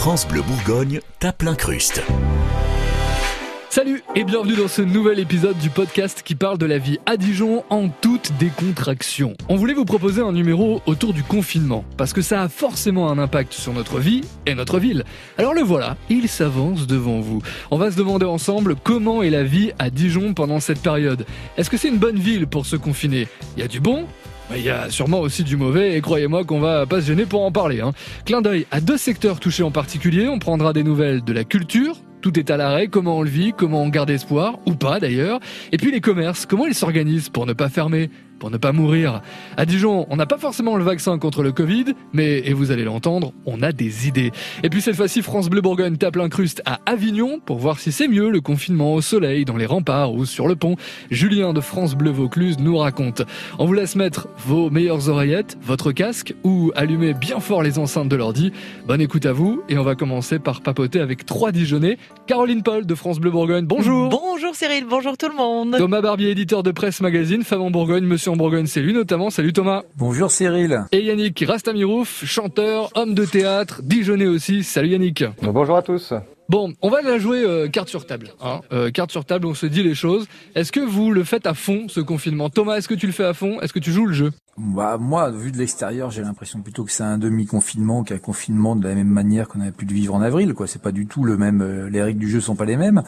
France Bleu Bourgogne tape l'incruste. Salut et bienvenue dans ce nouvel épisode du podcast qui parle de la vie à Dijon en toute décontraction. On voulait vous proposer un numéro autour du confinement parce que ça a forcément un impact sur notre vie et notre ville. Alors le voilà, il s'avance devant vous. On va se demander ensemble comment est la vie à Dijon pendant cette période. Est-ce que c'est une bonne ville pour se confiner? Il y a du bon? Il y a sûrement aussi du mauvais et croyez-moi qu'on va pas se pour en parler. Hein. Clin d'œil à deux secteurs touchés en particulier. On prendra des nouvelles de la culture, tout est à l'arrêt, comment on le vit, comment on garde espoir, ou pas d'ailleurs. Et puis les commerces, comment ils s'organisent pour ne pas fermer? Pour ne pas mourir. À Dijon, on n'a pas forcément le vaccin contre le Covid, mais, et vous allez l'entendre, on a des idées. Et puis cette fois-ci, France Bleu Bourgogne tape l'incruste à Avignon pour voir si c'est mieux le confinement au soleil, dans les remparts ou sur le pont. Julien de France Bleu Vaucluse nous raconte. On vous laisse mettre vos meilleures oreillettes, votre casque ou allumer bien fort les enceintes de l'ordi. Bonne écoute à vous et on va commencer par papoter avec trois Dijonnais. Caroline Paul de France Bleu Bourgogne, bonjour. Bonjour Cyril, bonjour tout le monde. Thomas Barbier, éditeur de presse magazine, Femme en Bourgogne, Monsieur en Bourgogne, c'est lui notamment. Salut Thomas. Bonjour Cyril. Et Yannick Rastamirouf, chanteur, homme de théâtre, Dijonais aussi. Salut Yannick. Bonjour à tous. Bon, on va la jouer euh, carte sur table. Hein. Euh, carte sur table, on se dit les choses. Est-ce que vous le faites à fond, ce confinement? Thomas, est-ce que tu le fais à fond? Est-ce que tu joues le jeu? Bah, Moi, vu de l'extérieur, j'ai l'impression plutôt que c'est un demi-confinement qu'un confinement de la même manière qu'on avait pu le vivre en avril. quoi. C'est pas du tout le même... Euh, les règles du jeu sont pas les mêmes.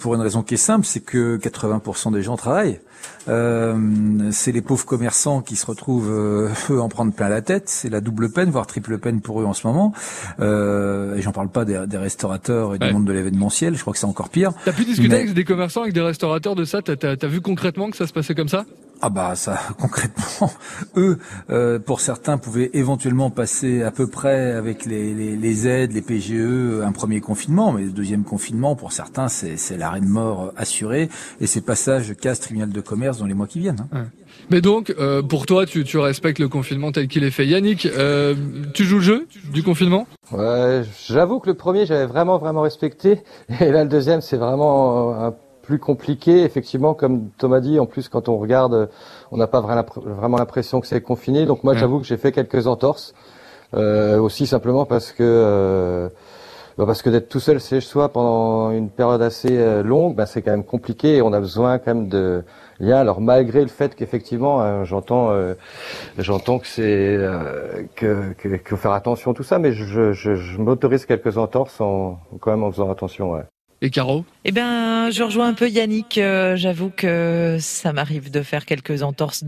pour une raison qui est simple, c'est que 80% des gens travaillent. Euh, c'est les pauvres commerçants qui se retrouvent euh, en prendre plein la tête. C'est la double peine, voire triple peine pour eux en ce moment. Euh, et j'en parle pas des, restaurateurs et du monde de l'événementiel. Je crois que c'est encore pire. T'as pu discuter avec des commerçants, avec des restaurateurs de ça T'as as vu concrètement que ça se passait comme ça? Ah bah ça concrètement, eux, euh, pour certains, pouvaient éventuellement passer à peu près avec les, les, les, aides, les PGE, un premier confinement, mais le deuxième confinement, pour certains, c'est l'arrêt de mort assuré et c'est passage casse tribunal de commerce dans les mois qui viennent. Hein. Mais donc, euh, pour toi, tu, tu, respectes le confinement tel qu'il est fait. Yannick, euh, tu joues le jeu du confinement? Ouais, j'avoue que le premier, j'avais vraiment, vraiment respecté. Et là, le deuxième, c'est vraiment un plus compliqué. Effectivement, comme Thomas dit, en plus, quand on regarde, on n'a pas vraiment l'impression que c'est confiné. Donc moi, j'avoue que j'ai fait quelques entorses. Euh, aussi simplement parce que euh, bah, parce que d'être tout seul chez soi pendant une période assez euh, longue, bah, c'est quand même compliqué et on a besoin quand même de liens. Alors malgré le fait qu'effectivement, hein, j'entends, euh, j'entends que c'est que, que, que, faut faire attention à tout ça, mais je, je, je m'autorise quelques entorses en quand même en faisant attention. Ouais. Et Caro Eh bien, je rejoins un peu Yannick. Euh, j'avoue que ça m'arrive de faire quelques entorses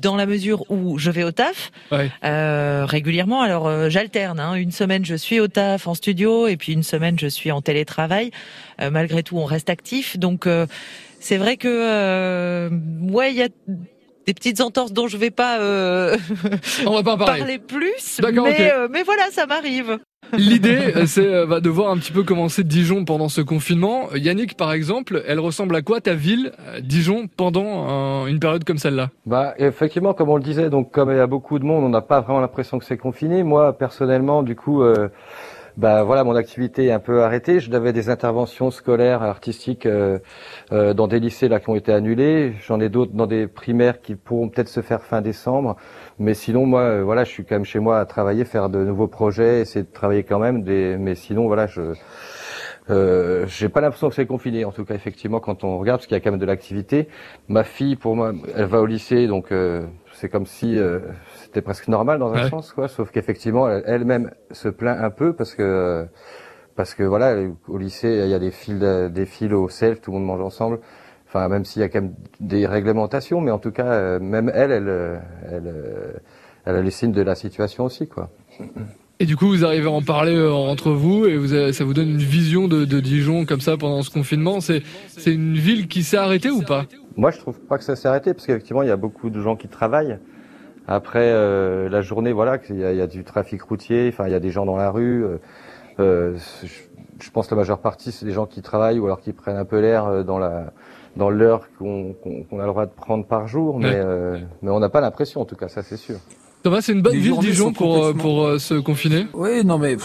dans la mesure où je vais au taf euh, régulièrement. Alors, euh, j'alterne. Hein. Une semaine, je suis au taf en studio, et puis une semaine, je suis en télétravail. malgré tout, on reste actif. Donc, c'est vrai que, ouais, il y a des petites entorses dont je vais pas, on va pas parler. parler plus. Mais, mais voilà, ça m'arrive. L'idée, euh, c'est euh, bah, de voir un petit peu comment c'est Dijon pendant ce confinement. Yannick, par exemple, elle ressemble à quoi ta ville, euh, Dijon, pendant une période comme celle-là? Bah, effectivement, comme on le disait, donc comme il y a beaucoup de monde, on n'a pas vraiment l'impression que c'est confiné. Moi, personnellement, du coup. Bah voilà, mon activité est un peu arrêtée. J'avais des interventions scolaires, artistiques dans des lycées là qui ont été annulés. J'en ai d'autres dans des primaires qui pourront peut-être se faire fin décembre. Mais sinon, moi, euh, voilà, je suis quand même chez moi à travailler, faire de nouveaux projets, essayer de travailler quand même. Mais sinon, voilà, je euh, j'ai pas l'impression que c'est confiné. En tout cas, effectivement, quand on regarde, parce qu'il y a quand même de l'activité. Ma fille, pour moi, elle va au lycée, donc euh, c'est comme si euh, c'était presque normal dans un sens, quoi. Sauf qu'effectivement, elle-même se plaint un peu parce que parce que voilà, au lycée, il y a des fils, des fils au self, tout le monde mange ensemble. Enfin, même s'il y a quand même des réglementations, mais en tout cas, euh, même elle, elle, euh, elle, elle a les signes de la situation aussi, quoi. Et du coup, vous arrivez à en parler entre vous et vous ça vous donne une vision de, de Dijon comme ça pendant ce confinement. C'est une ville qui s'est arrêtée ou pas? Moi, je trouve pas que ça s'est arrêté parce qu'effectivement, il y a beaucoup de gens qui travaillent. Après la journée, voilà, il y, a, il y, a, du trafic routier. Enfin, il y a des gens dans la rue. Euh, je, je, pense que la majeure partie, c'est des gens qui travaillent ou alors qui prennent un peu l'air dans la dans l'heure qu'on a le droit de prendre par jour, mais, euh, mais on n'a pas l'impression, en tout cas, ça c'est sûr. Thomas, c'est une bonne ville Dijon pour pour se confiner. Oui, non mais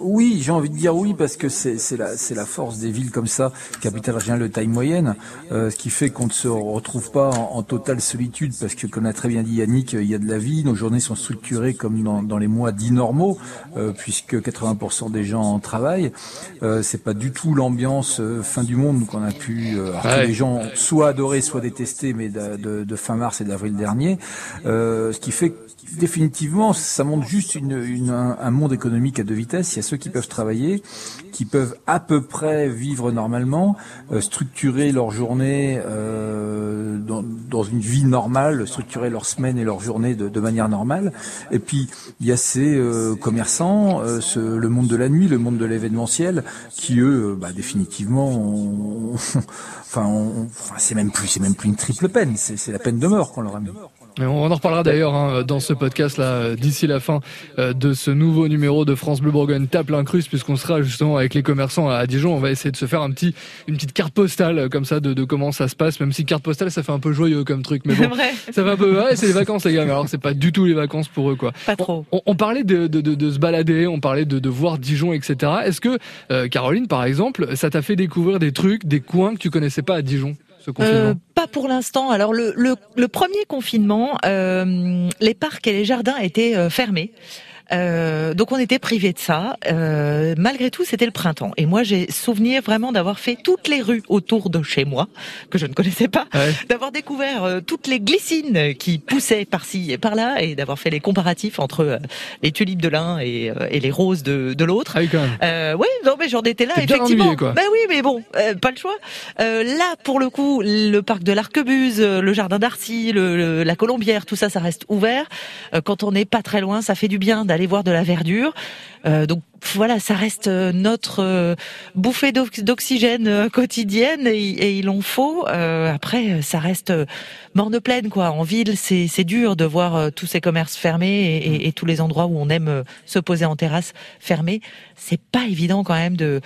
oui, j'ai envie de dire oui parce que c'est c'est la c'est la force des villes comme ça, capitale régionale de taille moyenne, ce qui fait qu'on ne se retrouve pas en, en, totale solitude parce que comme a très bien dit Yannick, il y a de la vie, nos journées sont structurées comme dans, dans les mois dits normaux puisque 80% des gens travaillent. Euh, c'est pas du tout l'ambiance fin du monde qu'on a pu euh, que les gens soit adoré, soit détesté, mais de, de, de fin mars et d'avril dernier. Euh, ce qui fait définitivement, ça montre juste une, une, un, monde économique à deux vitesses. Il y a ceux qui peuvent travailler, qui peuvent à peu près vivre normalement, euh, structurer leur journée euh, dans, dans, une vie normale, structurer leur semaine et leur journée de, de manière normale. Et puis il y a ces euh, commerçants, euh, ce, le monde de la nuit, le monde de l'événementiel, qui eux, bah, définitivement, enfin, enfin c'est même plus, c'est même plus une triple peine, c'est la peine de mort qu'on leur a mis. On en reparlera d'ailleurs hein, dans ce podcast là d'ici la fin euh, de ce nouveau numéro de France Bleu Bourgogne tape l'incruste puisqu'on sera justement avec les commerçants à Dijon. On va essayer de se faire un petit une petite carte postale euh, comme ça de, de comment ça se passe. Même si carte postale ça fait un peu joyeux comme truc, mais bon, ça fait un peu ouais c'est les vacances les gars. Mais alors c'est pas du tout les vacances pour eux quoi. Pas trop. On, on parlait de, de, de, se balader, on parlait de, de voir Dijon etc. Est-ce que euh, Caroline par exemple ça t'a fait découvrir des trucs, des coins que tu connaissais pas à Dijon? Euh, pas pour l'instant. Alors le, le, le, premier confinement, euh, les parcs et les jardins étaient euh, fermés. Euh, donc on était privé de ça. Euh, malgré tout, c'était le printemps. Et moi, j'ai souvenir vraiment d'avoir fait toutes les rues autour de chez moi, que je ne connaissais pas, d'avoir découvert euh, toutes les glycines qui poussaient par-ci et par-là, et d'avoir fait les comparatifs entre euh, les tulipes de l'un et, euh, et, les roses de, de l'autre. Ah oui, non, mais j'en étais là, effectivement. Quoi. Ben oui, mais bon, pas le choix. là, pour le coup, le parc de l'Arquebuse, le jardin d'Arcy, le, la Colombière, tout ça, ça reste ouvert. quand on n'est pas très loin, ça fait du bien d'aller voir de la verdure. Euh, donc voilà, ça reste euh, notre euh, bouffée d'oxygène quotidienne et, il en faut. après, ça reste morne pleine quoi. En ville, c'est dur de voir tous ces commerces fermés et, et tous les endroits où on aime se poser en terrasse fermés. C'est pas évident quand même de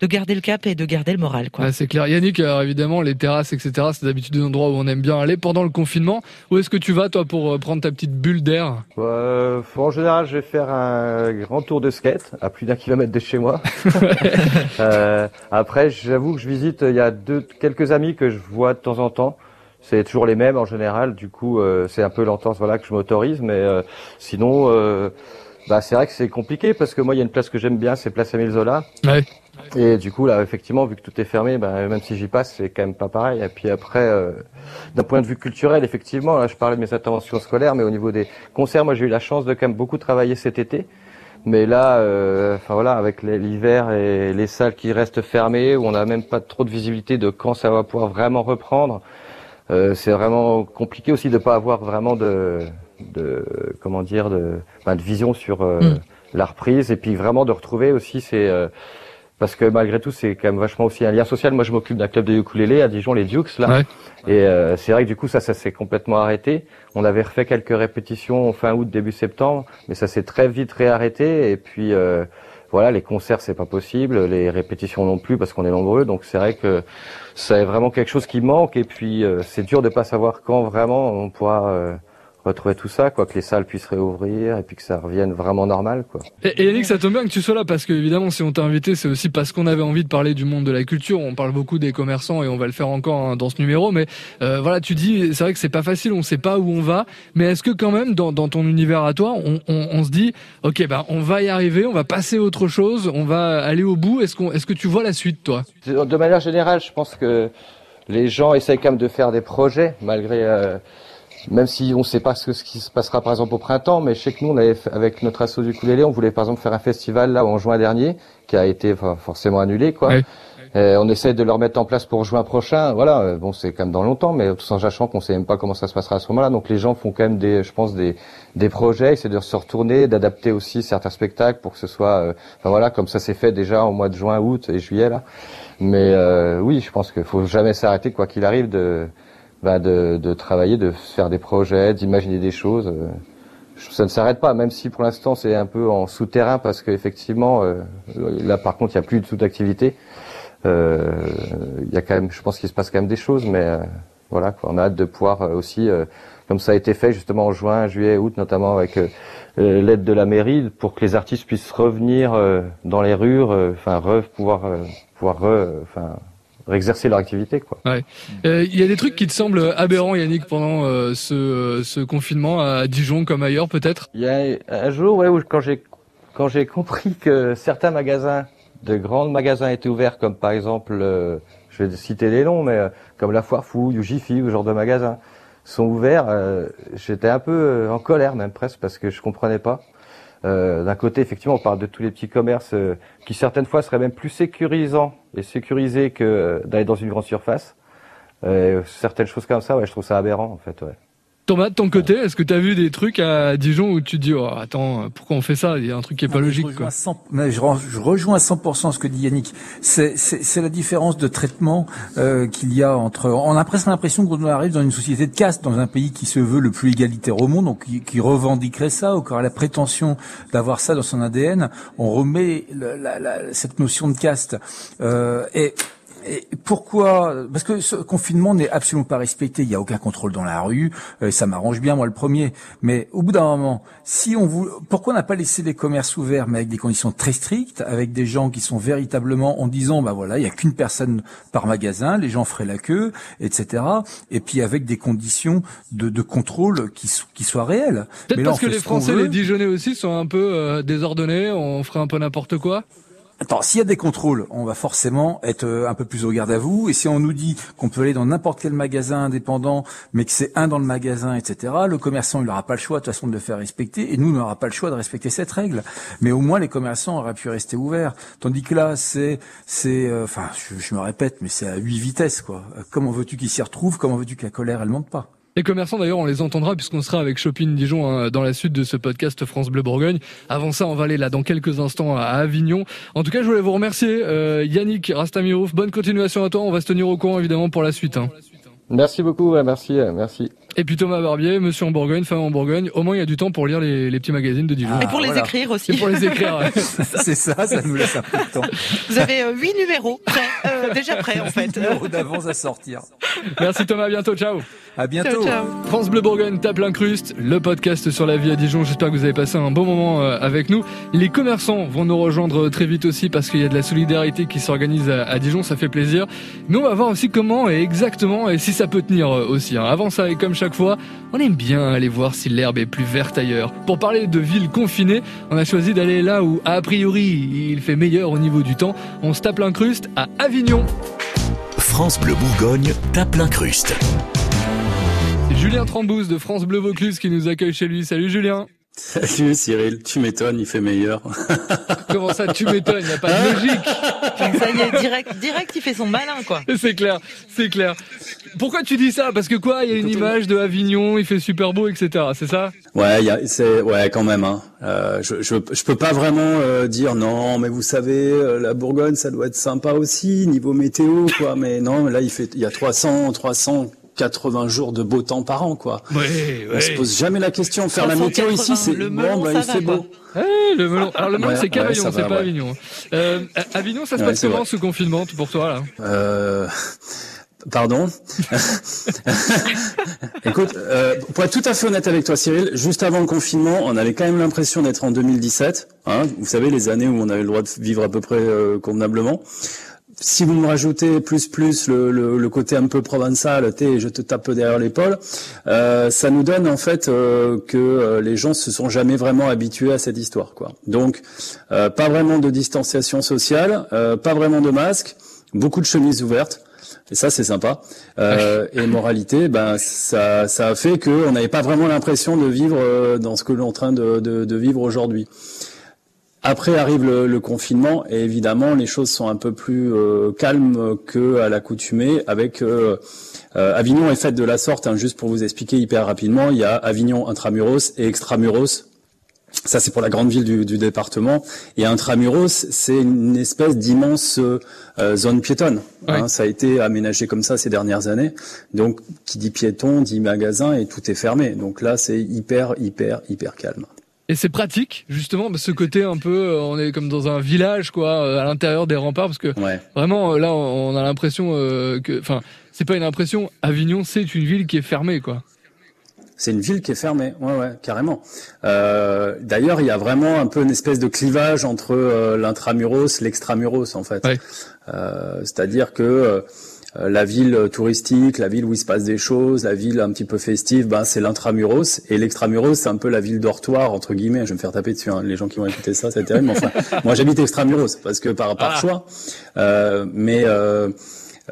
de garder le cap et de garder le moral. Quoi. c'est clair. Yannick, alors évidemment, les terrasses, etc., c'est d'habitude des endroits où on aime bien aller pendant le confinement. Où est-ce que tu vas, toi, pour euh, prendre ta petite bulle d'air? Euh, En général, je vais faire un grand tour de skate à plus d'un kilomètre de chez moi. euh, après, j'avoue que je visite, il y a deux, quelques amis que je vois de temps en temps. C'est toujours les mêmes en général. Du coup, euh, c'est un peu l'entente voilà, que je m'autorise. Mais euh, sinon... Bah, c'est vrai que c'est compliqué parce que moi, il y a une place que j'aime bien, c'est Place Émile Zola. Ouais. Et du coup, là, effectivement, vu que tout est fermé, bah, même si j'y passe, c'est quand même pas pareil. Et puis après, euh, d'un point de vue culturel, effectivement, là, je parlais de mes interventions scolaires, mais au niveau des concerts, moi, j'ai eu la chance de quand même beaucoup travailler cet été. Mais là, euh, enfin voilà, avec l'hiver et les salles qui restent fermées, où on n'a même pas trop de visibilité de quand ça va pouvoir vraiment reprendre, euh, c'est vraiment compliqué aussi de pas avoir vraiment de, de comment dire, de, ben, de vision sur euh, mm. la reprise et puis vraiment de retrouver aussi ces euh, parce que malgré tout, c'est quand même vachement aussi un lien social. Moi, je m'occupe d'un club de ukulélé à Dijon, les Dukes, là. Et euh, c'est vrai que du coup, ça, ça s'est complètement arrêté. On avait refait quelques répétitions fin août, début septembre, mais ça s'est très vite réarrêté. Et puis, euh, voilà, les concerts, c'est pas possible, les répétitions non plus, parce qu'on est nombreux. Donc, c'est vrai que c'est vraiment quelque chose qui manque. Et puis, euh, c'est dur de pas savoir quand vraiment on pourra retrouver tout ça, quoi, que les salles puissent réouvrir et puis que ça revienne vraiment normal, quoi. Et, Yannick, ça tombe bien que tu sois là parce que évidemment, si on t'a invité, c'est aussi parce qu'on avait envie de parler du monde de la culture. On parle beaucoup des commerçants et on va le faire encore hein, dans ce numéro, mais euh, voilà, tu dis, c'est vrai que c'est pas facile, on sait pas où on va, mais est-ce que quand même dans, dans ton univers à toi, on, on, on se dit, ok, bah on va y arriver, on va passer à autre chose, on va aller au bout. Est-ce qu'on, est-ce que tu vois la suite, toi? De manière générale, je pense que les gens essayent quand même de faire des projets malgré. Euh, même si on ne sait pas ce, qui se passera par exemple au printemps, mais je sais que nous, on avait, avec notre asso du Coulélé, on voulait par exemple faire un festival là en juin dernier, qui a été forcément annulé, quoi. on essaie de le remettre en place pour juin prochain. Voilà, euh, bon, c'est quand même dans longtemps, mais tout en sachant qu'on sait même pas comment ça se passera à ce moment-là. Donc les gens font quand même des, je pense, des, des projets, essaient de se retourner, d'adapter aussi certains spectacles pour que ce soit, euh, enfin voilà, comme ça s'est fait déjà au mois de juin, août et juillet là. Mais euh, oui, je pense qu'il faut jamais s'arrêter quoi qu'il arrive de bah de, de, travailler, de faire des projets, d'imaginer des choses. Euh, ça ne s'arrête pas, même si pour l'instant c'est un peu en souterrain parce qu'effectivement, euh, là par contre il n'y a plus de tout d'activité. Euh, il y a quand même, je pense qu'il se passe quand même des choses, mais voilà, quoi, on a hâte de pouvoir aussi comme ça a été fait justement en juin, juillet, août, notamment avec l'aide de la mairie, pour que les artistes puissent revenir dans les rues, enfin pouvoir pouvoir enfin exercer leur activité. Quoi. Il ouais. y a des trucs qui te semblent aberrants, Yannick, pendant ce, ce confinement à Dijon comme ailleurs, peut-être? Il y a un jour, ouais, où quand j'ai quand j'ai compris que certains magasins, de grands magasins étaient ouverts, comme par exemple, euh, je vais citer les noms, mais euh, comme la Foire Fouille ou Jiffy ou ce genre de magasins, sont ouverts, euh, j'étais un peu en colère même presque parce que je comprenais pas. D'un côté, effectivement, on parle de tous les petits commerces qui certaines fois seraient même plus sécurisants et sécurisés que d'aller dans une grande surface. certaines choses comme ça, ouais, je trouve ça aberrant en fait. Ouais. Thomas, de ton côté, est-ce que tu as vu des trucs à Dijon où tu te dis oh, attends, pourquoi on fait ça? Il y a un truc qui est pas logique. Je rejoins, mais je, rejoins à 100% ce que dit Yannick. C'est la différence de traitement euh, qu'il y a entre. On a presque l'impression qu'on arrive dans une société de caste, dans un pays qui se veut le plus égalitaire au monde, donc qui, qui revendiquerait ça, ou qui aurait la prétention d'avoir ça dans son ADN. On remet la, la, cette notion de caste. Euh, et et pourquoi? Parce que ce confinement n'est absolument pas respecté. Il n'y a aucun contrôle dans la rue. Euh, ça m'arrange bien, moi, le premier. Mais au bout d'un moment, si on vous, pourquoi on n'a pas laissé les commerces ouverts, mais avec des conditions très strictes, avec des gens qui sont véritablement en disant, bah voilà, il n'y a qu'une personne par magasin, les gens feraient la queue, etc. Et puis avec des conditions de, de contrôle qui, qui soient réelles. Peut-être parce que les Français, les Dijonais aussi, sont un peu euh, désordonnés. On ferait un peu n'importe quoi? Attends, s'il y a des contrôles, on va forcément être euh, un peu plus au garde à vous. Et si on nous dit qu'on peut aller dans n'importe quel magasin indépendant, mais que c'est un dans le magasin, etc., le commerçant, il n'aura pas le choix de toute façon de le faire respecter, et nous, n'aura pas le choix de respecter cette règle. Mais au moins, les commerçants auraient pu rester ouverts. Tandis que là, c'est, c'est, euh, enfin, je, me répète, mais c'est à huit vitesses, quoi. Comment veux-tu qu'ils s'y retrouvent Comment veux-tu que la colère, elle monte pas? Les commerçants, d'ailleurs, on les entendra puisqu'on sera avec Shopping Dijon hein, dans la suite de ce podcast France Bleu Bourgogne. Avant ça, on va aller là dans quelques instants à Avignon. En tout cas, je voulais vous remercier, euh, Yannick Rastamirouf. Bonne continuation à toi. On va se tenir au courant, évidemment, pour la suite. Hein. Merci beaucoup, merci, merci. Et puis Thomas Barbier, Monsieur en Bourgogne, femme en Bourgogne. Au moins, il y a du temps pour lire les, les petits magazines de Dijon. et pour les écrire aussi. Et pour les écrire. c'est ça, ça nous laisse un peu de temps. Vous avez euh, huit numéros prêts, euh, déjà prêts en fait. numéros d'avance à sortir. Merci Thomas, à bientôt, ciao. À bientôt. France Bleu Bourgogne tape l'incruste, le podcast sur la vie à Dijon. J'espère que vous avez passé un bon moment euh, avec nous. Les commerçants vont nous rejoindre très vite aussi parce qu'il y a de la solidarité qui s'organise à Dijon, ça fait plaisir. Mais on va voir aussi comment et exactement et si ça peut tenir aussi. Hein. Avant ça et comme chaque fois, on aime bien aller voir si l'herbe est plus verte ailleurs. Pour parler de villes confinées, on a choisi d'aller là où, a priori, il fait meilleur au niveau du temps. On se tape l'incruste à Avignon. France Bleu Bourgogne tape l'incruste. Julien Trambouze de France Bleu Vaucluse qui nous accueille chez lui. Salut Julien. Salut Cyril, tu m'étonnes, il fait meilleur. Comment ça, tu m'étonnes, il n'y a pas de logique. ça y est, direct, direct, il fait son malin, quoi. C'est clair, c'est clair. Pourquoi tu dis ça? Parce que quoi? Il y a une image de Avignon, il fait super beau, etc. C'est ça? Ouais, c'est ouais quand même. Hein. Euh, je, je je peux pas vraiment euh, dire non, mais vous savez, euh, la Bourgogne, ça doit être sympa aussi niveau météo, quoi. Mais non, là il fait, il y a 300, 300 80 jours de beau temps par an, quoi. Oui, On se pose jamais la question. Faire la météo ici, c'est bon, bah, il fait beau. Eh, le melon. Alors le melon, c'est qu'Avignon, c'est pas Avignon. Euh, Avignon, ça se passe comment ce confinement pour toi là euh... Pardon. Écoute, euh, pour être tout à fait honnête avec toi, Cyril, juste avant le confinement, on avait quand même l'impression d'être en 2017. Hein, vous savez, les années où on avait le droit de vivre à peu près euh, convenablement si vous me rajoutez plus plus le, le, côté un peu provençal, et je te tape derrière l'épaule, euh, ça nous donne en fait euh, que euh, les gens se sont jamais vraiment habitués à cette histoire, quoi. Donc, pas vraiment de distanciation sociale, pas vraiment de masque, beaucoup de chemises ouvertes. Et ça, c'est sympa. et moralité, ben ça, ça a fait qu'on n'avait pas vraiment l'impression de vivre dans ce que l'on est en train de, de, de vivre aujourd'hui. Après arrive le, confinement et évidemment les choses sont un peu plus euh, calmes que à l'accoutumée. Avec euh, euh, Avignon est faite de la sorte. Hein, juste pour vous expliquer hyper rapidement, il y a Avignon intramuros et extramuros. Ça c'est pour la grande ville du, département. Et intramuros, c'est une espèce d'immense zone piétonne. Hein. ça a été aménagé comme ça ces dernières années. Donc qui dit piéton dit magasin et tout est fermé. Donc là c'est hyper hyper hyper calme. Et c'est pratique, justement, ce côté un peu, euh, on est comme dans un village, quoi, euh, à l'intérieur des remparts, parce que vraiment, euh, là, on a l'impression que, enfin, c'est pas une impression, Avignon, c'est une ville qui est fermée, quoi. C'est une ville qui est fermée, ouais, ouais, carrément. Euh, D'ailleurs, il y a vraiment un peu une espèce de clivage entre euh, l'intramuros, l'extramuros, en fait. Euh, C'est-à-dire que la ville touristique, la ville où il se passe des choses, la ville un petit peu festive, ben c'est l'intramuros et l'extramuros c'est un peu la ville dortoir entre guillemets. Je vais me faire taper dessus. Hein. Les gens qui vont écouter ça, c'est terrible. Mais enfin, moi j'habite extramuros parce que par par ah. choix. Euh, mais euh,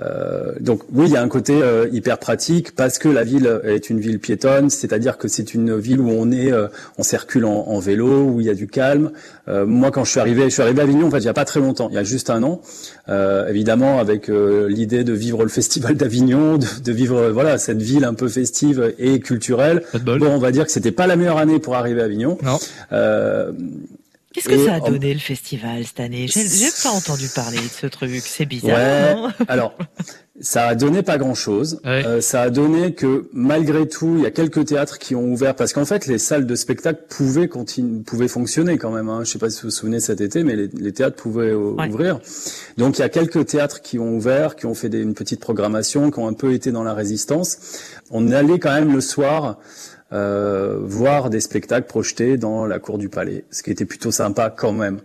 euh, donc oui, il y a un côté euh, hyper pratique parce que la ville est une ville piétonne, c'est-à-dire que c'est une ville où on est, euh, on circule en, vélo, où il y a du calme. moi, quand je suis arrivé, je suis arrivé à Avignon en fait il y a pas très longtemps, il y a juste un an, évidemment avec l'idée de vivre le festival d'Avignon, de, vivre voilà cette ville un peu festive et culturelle. Bon, on va dire que c'était pas la meilleure année pour arriver à Avignon. Non. Qu'est-ce que ça a donné le festival cette année? J'ai pas entendu parler de ce truc, c'est bizarre. Ouais, alors, ça a donné pas grand-chose. Euh, ça a donné que malgré tout, il y a quelques théâtres qui ont ouvert parce qu'en fait, les salles de spectacle pouvaient continuer, pouvaient fonctionner quand même. Hein. Je sais pas si vous vous souvenez cet été, mais les, théâtres pouvaient ouvrir. Donc il y a quelques théâtres qui ont ouvert, qui ont fait des, une petite programmation, qui ont un peu été dans la résistance. On allait quand même le soir euh, voir des spectacles projetés dans la cour du palais, ce qui était plutôt sympa quand même.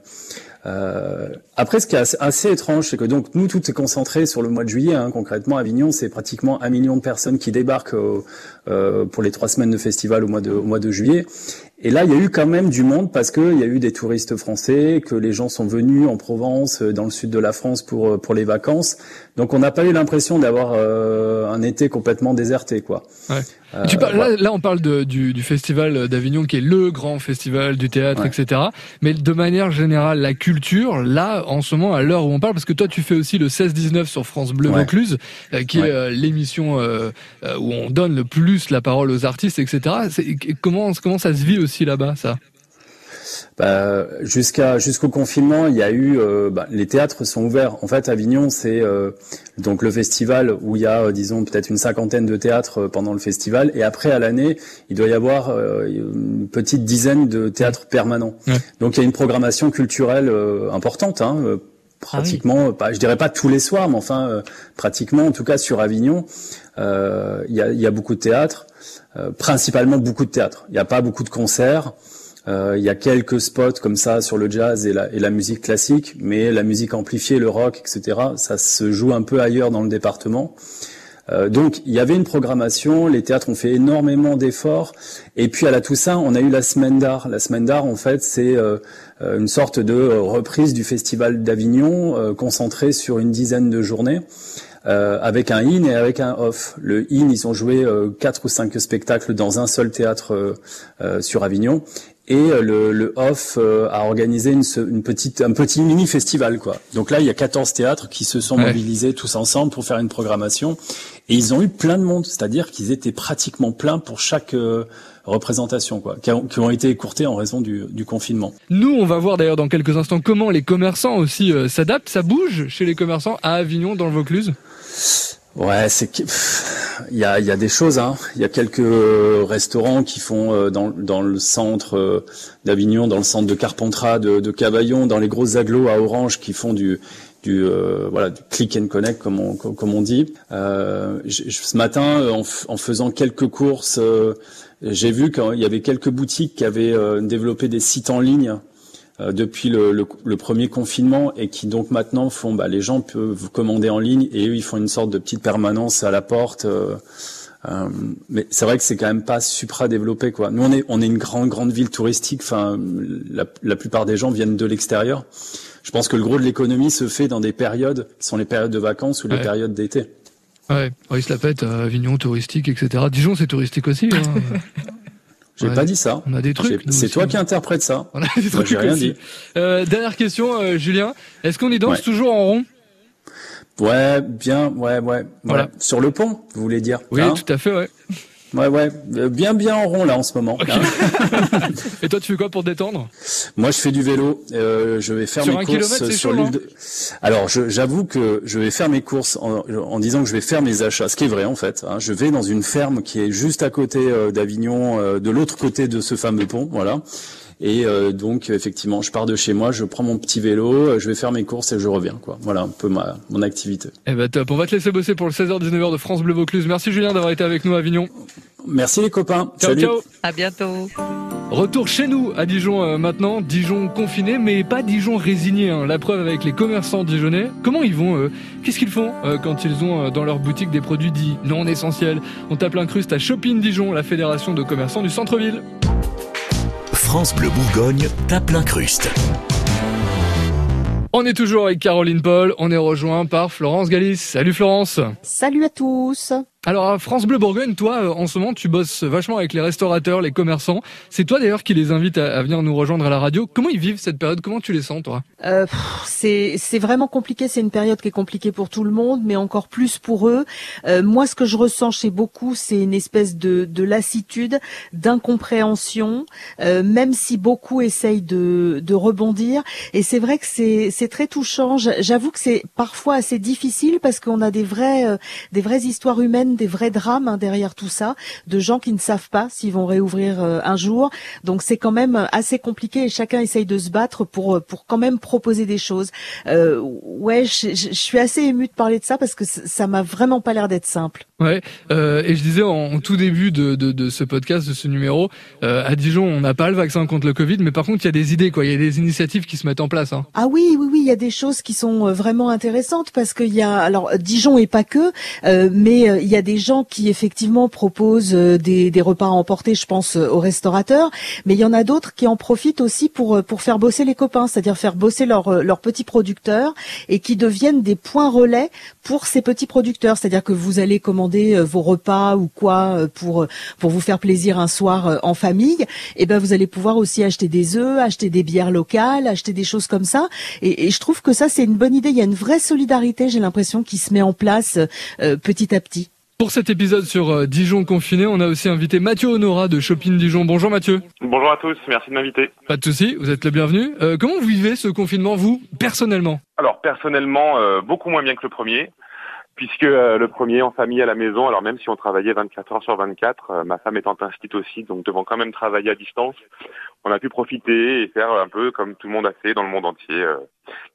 Euh, après, ce qui est assez, étrange, c'est que donc nous, tout est concentré sur le mois de juillet. Hein, concrètement, Avignon, c'est pratiquement un million de personnes qui débarquent euh, pour les trois semaines de festival au mois de, au mois de juillet. Et là, il y a eu quand même du monde parce qu'il y a eu des touristes français, que les gens sont venus en Provence, euh, dans le sud de la France pour euh, pour les vacances. Donc, on n'a pas eu l'impression d'avoir euh, un été complètement déserté, quoi. Ouais. Euh, tu parles, là, là, on parle de, du, du, festival d'Avignon qui est le grand festival du théâtre, etc. Mais de manière générale, la culture, là, en ce moment, à l'heure où on parle, parce que toi, tu fais aussi le 16-19 sur France Bleu Vaucluse, qui est l'émission où on donne le plus la parole aux artistes, etc. Comment comment ça se vit aussi là-bas, ça? Bah, jusqu'à jusqu'au confinement, il y a eu euh, bah, les théâtres sont ouverts. En fait, Avignon, c'est euh, donc le festival où il y a, euh, disons, peut-être une cinquantaine de théâtres pendant le festival, et après à l'année, il doit y avoir une petite dizaine de théâtres permanents. Donc il y a une programmation culturelle importante. Hein, pratiquement, pas, je dirais pas tous les soirs, mais enfin pratiquement, en tout cas sur Avignon, il y a, y, a, beaucoup de théâtres. Euh, principalement beaucoup de théâtre. Il n'y a pas beaucoup de concerts. Euh, il y a quelques spots comme ça sur le jazz et la, et la, musique classique, mais la musique amplifiée, le rock, etc., ça se joue un peu ailleurs dans le département. Euh, donc il y avait une programmation, les théâtres ont fait énormément d'efforts, et puis à la Toussaint, on a eu la semaine d'art. La semaine d'art, en fait, c'est euh, une sorte de reprise du festival d'Avignon, concentrée sur une dizaine de journées. Euh, avec un in et avec un off. Le in, ils ont joué euh, quatre ou cinq spectacles dans un seul théâtre euh, sur Avignon. Et le, le off a organisé une, une, petite, un petit mini festival, quoi. Donc là, il y a 14 théâtres qui se sont mobilisés tous ensemble pour faire une programmation. Et ils ont eu plein de monde, c'est-à-dire qu'ils étaient pratiquement pleins pour chaque représentation, quoi, qui, ont, qui, ont, été écourtées en raison du, du, confinement. Nous, on va voir d'ailleurs dans quelques instants comment les commerçants aussi s'adaptent. Ça bouge chez les commerçants à Avignon, dans le Vaucluse? Ouais, c'est il y a, y a des choses. Hein. Il y a quelques restaurants qui font euh, dans, dans le centre euh, d'Avignon, dans le centre de Carpentras, de, de Cavaillon, dans les grosses agglos à Orange qui font du du euh, voilà du click and connect comme on comme on dit. ce matin, en, en, faisant quelques courses, j'ai vu qu'il y avait quelques boutiques qui avaient développé des sites en ligne euh, depuis le, le, le, premier confinement et qui donc maintenant font, bah, les gens peuvent commander en ligne et eux ils font une sorte de petite permanence à la porte. Euh, euh, mais c'est vrai que c'est quand même pas supra développé quoi. Nous on est on est une grande grande ville touristique. Enfin la, la plupart des gens viennent de l'extérieur. Je pense que le gros de l'économie se fait dans des périodes qui sont les périodes de vacances ou les périodes d'été. Ouais, ils se la pètent, Avignon touristique, etc. Dijon c'est touristique aussi. Hein. J'ai pas dit ça. On a des trucs. C'est toi qui interprètes ça. On a des trucs. J'ai rien dit. Euh, dernière question, euh, Julien. Est-ce qu'on y danse toujours en rond? Ouais, bien, ouais, ouais. Voilà. Sur le pont, vous voulez dire Oui, hein? tout à fait, ouais. Ouais, ouais, euh, bien, bien en rond là en ce moment. Et toi, tu fais quoi pour te détendre? Moi, je fais du vélo. Euh, je vais faire mes courses sur l'île. De... Alors, j'avoue que je vais faire mes courses en, en, disant que je vais faire mes achats, ce qui est vrai en fait. Hein. Je vais dans une ferme qui est juste à côté euh, d'Avignon, euh, de l'autre côté de ce fameux pont, voilà. Et euh, donc effectivement, je pars de chez moi, je prends mon petit vélo, je vais faire mes courses et je reviens. Quoi. Voilà un peu ma mon activité. Eh ben top. On va te laisser bosser pour le 16h 19h de France Bleu Vaucluse. Merci Julien d'avoir été avec nous à Avignon. Merci les copains. Ciao, Salut. ciao. À bientôt. Retour chez nous à Dijon euh, maintenant, Dijon confiné, mais pas Dijon résigné. hein. La preuve avec les commerçants dijonnais. Comment ils vont eux? Qu'est-ce qu'ils font euh, quand ils ont euh, dans leur boutique des produits dits non essentiels? On tape l'incruste à Shopping Dijon, la fédération de commerçants du centre-ville. France Bleu Bourgogne tape l'incruste. On est toujours avec Caroline Paul, on est rejoint par Florence Galis. Salut Florence Salut à tous. Alors France Bleu Bourgogne, toi euh, en ce moment tu bosses vachement avec les restaurateurs, les commerçants. C'est toi d'ailleurs qui les invite à, venir nous rejoindre à la radio. Comment ils vivent cette période? Comment tu les sens toi? Euh, c'est vraiment compliqué. C'est une période qui est compliquée pour tout le monde, mais encore plus pour eux. Euh, moi, ce que je ressens chez beaucoup, c'est une espèce de, de lassitude, d'incompréhension, euh, même si beaucoup essayent de, de rebondir. Et c'est vrai que c'est très touchant. J'avoue que c'est parfois assez difficile parce qu'on a des vraies euh, des vraies histoires humaines, des vrais drames hein, derrière tout ça, de gens qui ne savent pas s'ils vont réouvrir euh, un jour. Donc c'est quand même assez compliqué et chacun essaye de se battre pour euh, pour quand même proposer des choses. Euh, ouais, je, je- je suis assez émue de parler de ça parce que ça m'a vraiment pas l'air d'être simple. Ouais, euh, et je disais en, en tout début de, de, de ce podcast, de ce numéro, euh, à Dijon, on n'a pas le vaccin contre le Covid, mais par contre, il y a des idées, quoi. Il y a des initiatives qui se mettent en place. Hein. Ah oui, oui, oui, il y a des choses qui sont euh, vraiment intéressantes parce qu'il y a, alors Dijon et pas que, euh, mais euh, il y a des gens qui effectivement proposent euh, des, des repas à emporter, je pense euh, aux restaurateurs, mais il y en a d'autres qui en profitent aussi pour euh, pour faire bosser les copains, c'est-à-dire faire bosser leurs leurs petits producteurs et qui deviennent des points relais pour ces petits producteurs, c'est-à-dire que vous allez commander vos repas ou quoi pour pour vous faire plaisir un soir en famille, et ben vous allez pouvoir aussi acheter des œufs, acheter des bières locales, acheter des choses comme ça. Et, et je trouve que ça c'est une bonne idée. Il y a une vraie solidarité, j'ai l'impression, qui se met en place euh, petit à petit. Pour cet épisode sur euh, Dijon confiné, on a aussi invité Mathieu Honora de Shopping Dijon. Bonjour Mathieu. Bonjour à tous, merci de m'inviter. Pas de souci, vous êtes le bienvenu. Euh, comment vous vivez ce confinement, vous, personnellement? Alors personnellement, euh, beaucoup moins bien que le premier, puisque euh, le premier en famille à la maison, alors même si on travaillait 24 heures sur 24, euh, ma femme étant inscrite aussi, donc devant quand même travailler à distance, on a pu profiter et faire un peu comme tout le monde a fait dans le monde entier, euh,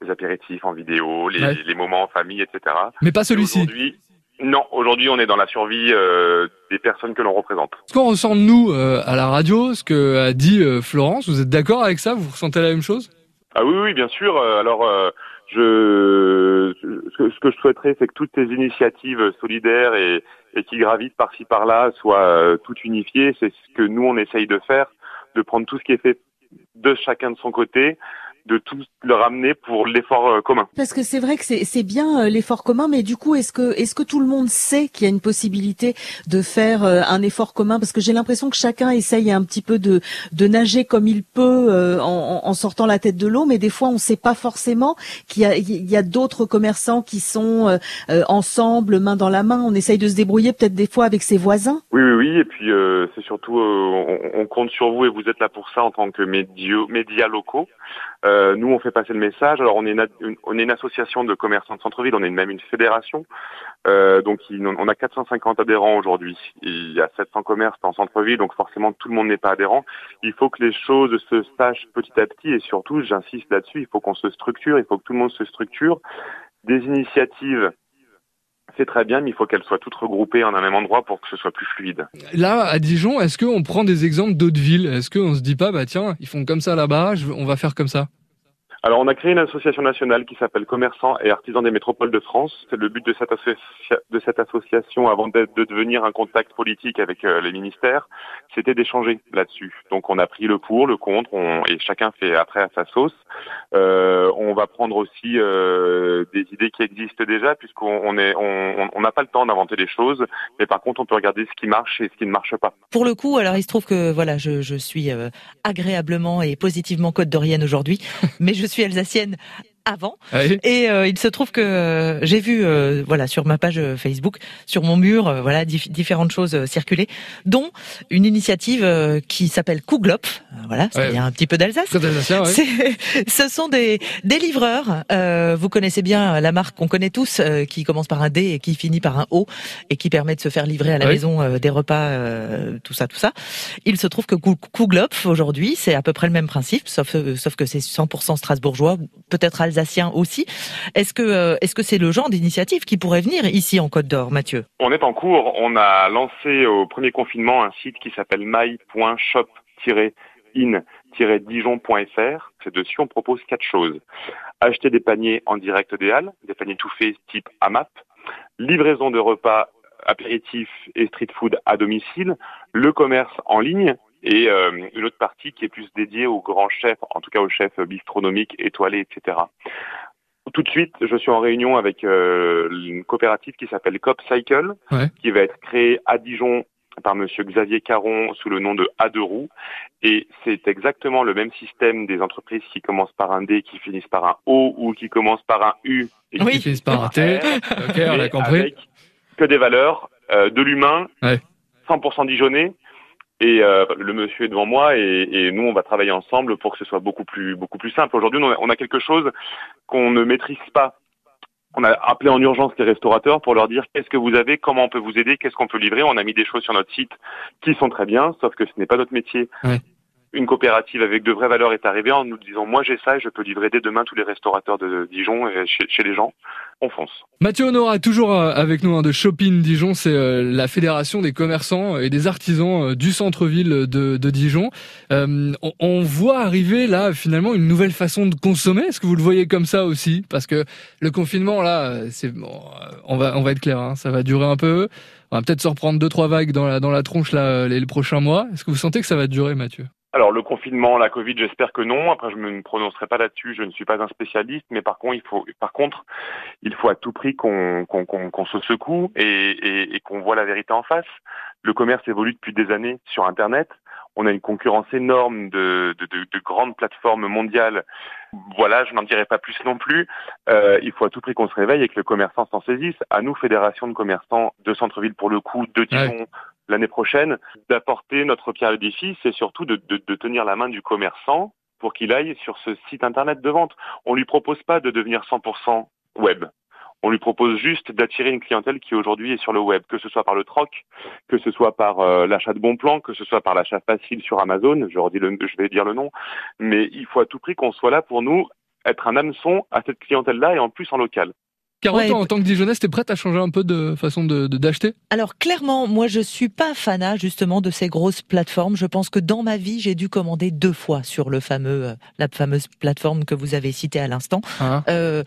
les apéritifs en vidéo, les, Ouais. les moments en famille, etc. Mais pas celui-ci. Non, aujourd'hui on est dans la survie euh, des personnes que l'on représente. Ce qu'on ressent nous euh, à la radio, ce que a dit euh, Florence, vous êtes d'accord avec ça? Vous ressentez la même chose? Ah oui, oui, bien sûr. Euh, Alors, euh, je, ce que, ce que je souhaiterais, c'est que toutes ces initiatives solidaires et, et qui gravitent par-ci par-là soient euh, toutes unifiées. C'est ce que nous on essaye de faire, de prendre tout ce qui est fait de chacun de son côté, de tout le ramener pour l'effort euh, commun. Parce que c'est vrai que c'est bien euh, l'effort commun, mais du coup, est-ce que est-ce que tout le monde sait qu'il y a une possibilité de faire euh, un effort commun? Parce que j'ai l'impression que chacun essaye un petit peu de de nager comme il peut en, en sortant la tête de l'eau, mais des fois, on ne sait pas forcément qu'il y a a d'autres commerçants qui sont ensemble, main dans la main. On essaye de se débrouiller peut-être des fois avec ses voisins. Oui, oui, oui. Et puis euh, c'est surtout, euh, on, on compte sur vous et vous êtes là pour ça en tant que médio- médias locaux. Euh, nous, on fait passer le message. Alors, on est, une, on est une association de commerçants de centre-ville. On est même une fédération. Euh, donc, on a 450 adhérents aujourd'hui. Il y a 700 commerces en centre-ville, donc forcément, tout le monde n'est pas adhérent. Il faut que les choses se sachent petit à petit et surtout, j'insiste là-dessus, il faut qu'on se structure. Il faut que tout le monde se structure. Des initiatives c'est très bien, mais il faut qu'elles soient toutes regroupées en un même endroit pour que ce soit plus fluide. Là, à Dijon, est-ce qu'on prend des exemples d'autres villes? Est-ce qu'on se dit pas, bah tiens, ils font comme ça là-bas, on va faire comme ça? Alors, on a créé une association nationale qui s'appelle Commerçants et Artisans des Métropoles de France. C'est le but de cette, association, avant de devenir un contact politique avec euh, les ministères, c'était d'échanger là-dessus. Donc, on a pris le pour, le contre, on- et chacun fait après à sa sauce. Euh, on va prendre aussi euh, des idées qui existent déjà, puisqu'on on est, on on n'a pas le temps d'inventer des choses, mais par contre, on peut regarder ce qui marche et ce qui ne marche pas. Pour le coup, alors il se trouve que voilà, je, je suis euh, agréablement et positivement côte d'Orienne aujourd'hui, mais je suis alsacienne avant. Allez. Et euh, il se trouve que euh, j'ai vu, euh, voilà, sur ma page euh, Facebook, sur mon mur, euh, voilà, dif- différentes choses euh, circuler, dont une initiative euh, qui s'appelle Kuglopf. Euh, Voilà, ça Ouais. vient un petit peu d'Alsace. Ouais. Ce sont des, des livreurs. Euh, vous connaissez bien la marque qu'on connaît tous, euh, qui commence par un D et qui finit par un O, et qui permet de se faire livrer à la Oui. maison euh, des repas, euh, tout ça, tout ça. Il se trouve que Kuglopf aujourd'hui, c'est à peu près le même principe, sauf, sauf que c'est 100% strasbourgeois, peut-être alsacien alsaciens aussi. Est-ce que est-ce que c'est le genre d'initiative qui pourrait venir ici en Côte d'Or, Mathieu? On est en cours. On a lancé au premier confinement un site qui s'appelle my.shop-in-dijon.fr. C'est dessus, on propose quatre choses. Acheter des paniers en direct des halles, des paniers tout faits type AMAP, livraison de repas apéritifs et street food à domicile, le commerce en ligne et euh, une autre partie qui est plus dédiée aux grands chefs, en tout cas aux chefs bistronomiques, étoilés, etc. Tout de suite, je suis en réunion avec euh, une coopérative qui s'appelle Cop Cycle, qui va être créée à Dijon par Monsieur Xavier Caron sous le nom de A 2 roues. Et c'est exactement le même système des entreprises qui commencent par un D, qui finissent par un O ou qui commencent par un U et qui finissent par un T. ok, on a compris. Avec que des valeurs, euh, de l'humain, 100% dijonnais. Et euh, le monsieur est devant moi et, nous on va travailler ensemble pour que ce soit beaucoup plus beaucoup plus simple. Aujourd'hui on, on a quelque chose qu'on ne maîtrise pas on a appelé en urgence les restaurateurs pour leur dire qu'est-ce que vous avez, comment on peut vous aider, qu'est-ce qu'on peut livrer. On a mis des choses sur notre site qui sont très bien, sauf que ce n'est pas notre métier une coopérative avec de vraies valeurs est arrivée en nous disant moi j'ai ça et je peux livrer dès demain tous les restaurateurs de Dijon et chez, les gens. On fonce. Mathieu Honora, toujours euh, avec nous hein, de Shopping Dijon, c'est euh, la fédération des commerçants et des artisans euh, du centre-ville de, Dijon. on, voit arriver là finalement une nouvelle façon de consommer. Est-ce que vous le voyez comme ça aussi? Parce que le confinement là, c'est on va on va être clair, hein, ça va durer un peu. On va peut-être se reprendre deux trois vagues dans la dans la tronche là les, les prochains mois. Est-ce que vous sentez que ça va durer, Mathieu? Alors le confinement, la Covid, j'espère que non. Après, je ne me prononcerai pas là-dessus. Je ne suis pas un spécialiste, mais par contre, il faut, par contre, il faut à tout prix qu'on se secoue et, et, et qu'on voit la vérité en face. Le commerce évolue depuis des années sur Internet. On a une concurrence énorme de, de, de, de grandes plateformes mondiales. Voilà, je n'en dirai pas plus non plus. Euh, il faut à tout prix qu'on se réveille et que le commerçant s'en saisisse. À nous, fédération de commerçants de centre-ville pour le coup, de Dijon, l'année prochaine, d'apporter notre pierre à l'édifice et surtout de, tenir la main du commerçant pour qu'il aille sur ce site internet de vente. On lui propose pas de devenir 100% web. On lui propose juste d'attirer une clientèle qui aujourd'hui est sur le web, que ce soit par le troc, que ce soit par euh, l'achat de bons plans, que ce soit par l'achat facile sur Amazon. Je, redis le, je vais dire le nom, mais il faut à tout prix qu'on soit là pour nous être un hameçon à cette clientèle-là et en plus en local. Carotte, en tant que Dijonnaise, t'es prête à changer un peu de façon de d'acheter? Alors clairement, moi je suis pas fanat justement de ces grosses plateformes. Je pense que dans ma vie, j'ai dû commander deux fois sur le fameux, euh, la fameuse plateforme que vous avez citée à l'instant. Ah. Euh,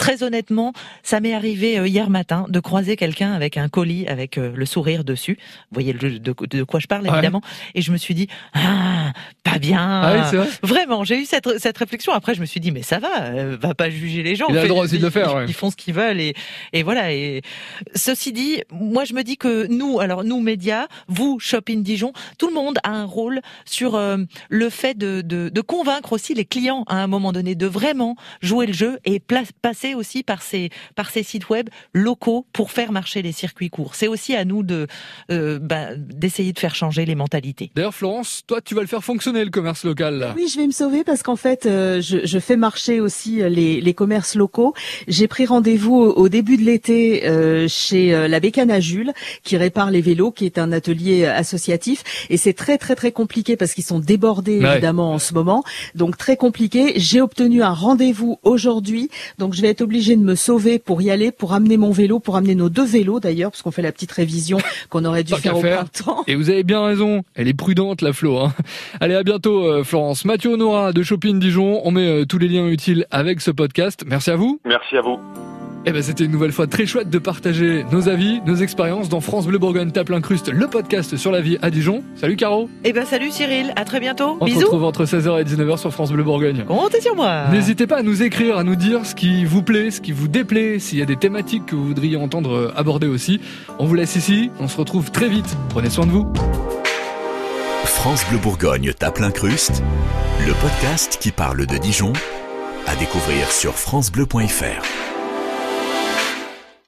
Très honnêtement, ça m'est arrivé euh, hier matin de croiser quelqu'un avec un colis avec euh, le sourire dessus. Vous voyez de, de, quoi je parle évidemment. Et je me suis dit ah pas bien. Ah Vraiment, j'ai eu cette, cette réflexion. Après, je me suis dit mais ça va, euh, va pas juger les gens. Il a le droit aussi de le faire. Ils, font ce qu'ils veulent et, et voilà. Et ceci dit, moi je me dis que nous, alors nous médias, vous Shopping Dijon, tout le monde a un rôle sur le fait de, de, de convaincre aussi les clients à un moment donné de vraiment jouer le jeu et passer aussi par ces, par ces sites web locaux pour faire marcher les circuits courts. C'est aussi à nous de euh, bah, d'essayer de faire changer les mentalités. D'ailleurs, Florence, toi, tu vas le faire fonctionner le commerce local. Là. Oui, je vais me sauver parce qu'en fait, euh, je, je, fais marcher aussi euh, les, les commerces locaux. J'ai pris rendez-vous au, début de l'été euh, chez euh, la Bécane à Jules, qui répare les vélos, qui est un atelier associatif, et c'est très très très compliqué parce qu'ils sont débordés évidemment en ce moment, donc très compliqué. J'ai obtenu un rendez-vous aujourd'hui, donc je vais être obligé de me sauver pour y aller, pour amener mon vélo, pour amener nos deux vélos d'ailleurs, parce qu'on fait la petite révision qu'on aurait dû faire au printemps. Et vous avez bien raison, elle est prudente la Flo. Hein. Allez, à bientôt euh, Florence. Mathieu Honora de Shopping Dijon, on met euh, tous les liens utiles avec ce podcast. Merci à vous. Merci à vous. Eh ben, c'était une nouvelle fois très chouette de partager nos avis, nos expériences dans France Bleu Bourgogne Tape l'incruste, le podcast sur la vie à Dijon. Salut Caro. Eh ben, salut Cyril. À très bientôt. On se retrouve entre 16h et 19h sur France Bleu Bourgogne. Comptez sur moi. N'hésitez pas à nous écrire, à nous dire ce qui vous plaît, ce qui vous déplaît, s'il y a des thématiques que vous voudriez entendre euh, aborder aussi. On vous laisse ici. On se retrouve très vite. Prenez soin de vous. France Bleu Bourgogne Tape l'incruste, le podcast qui parle de Dijon, à découvrir sur FranceBleu.fr.